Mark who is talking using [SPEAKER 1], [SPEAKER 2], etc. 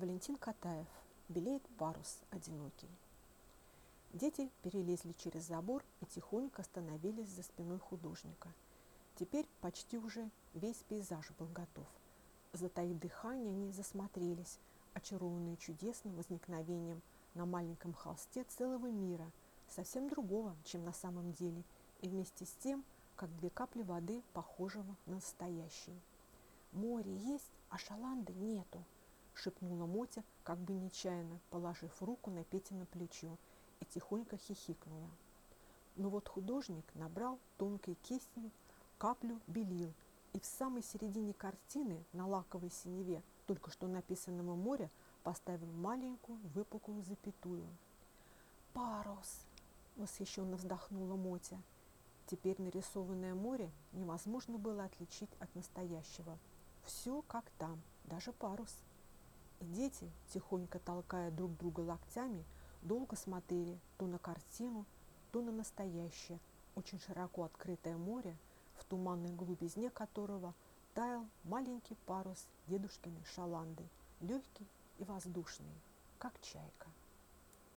[SPEAKER 1] Валентин Катаев. Белеет парус одинокий. Дети перелезли через забор и тихонько остановились за спиной художника. Теперь почти уже весь пейзаж был готов. Затаив дыхание, они засмотрелись, очарованные чудесным возникновением на маленьком холсте целого мира, совсем другого, чем на самом деле, и вместе с тем, как две капли воды, похожего на настоящие. «Море есть, а шаланды нету», — шепнула Мотя, как бы нечаянно, положив руку на Пете на плечо, и тихонько хихикнула. Но вот художник набрал тонкой кистью каплю белил, и в самой середине картины на лаковой синеве только что написанного моря поставил маленькую выпуклую запятую. «Парус!» – восхищенно вздохнула Мотя. Теперь нарисованное море невозможно было отличить от настоящего. Все как там, даже парус. Дети, тихонько толкая друг друга локтями, долго смотрели то на картину, то на настоящее, очень широко открытое море, в туманной глубизне которого таял маленький парус дедушкиной шаланды, легкий и воздушный, как чайка.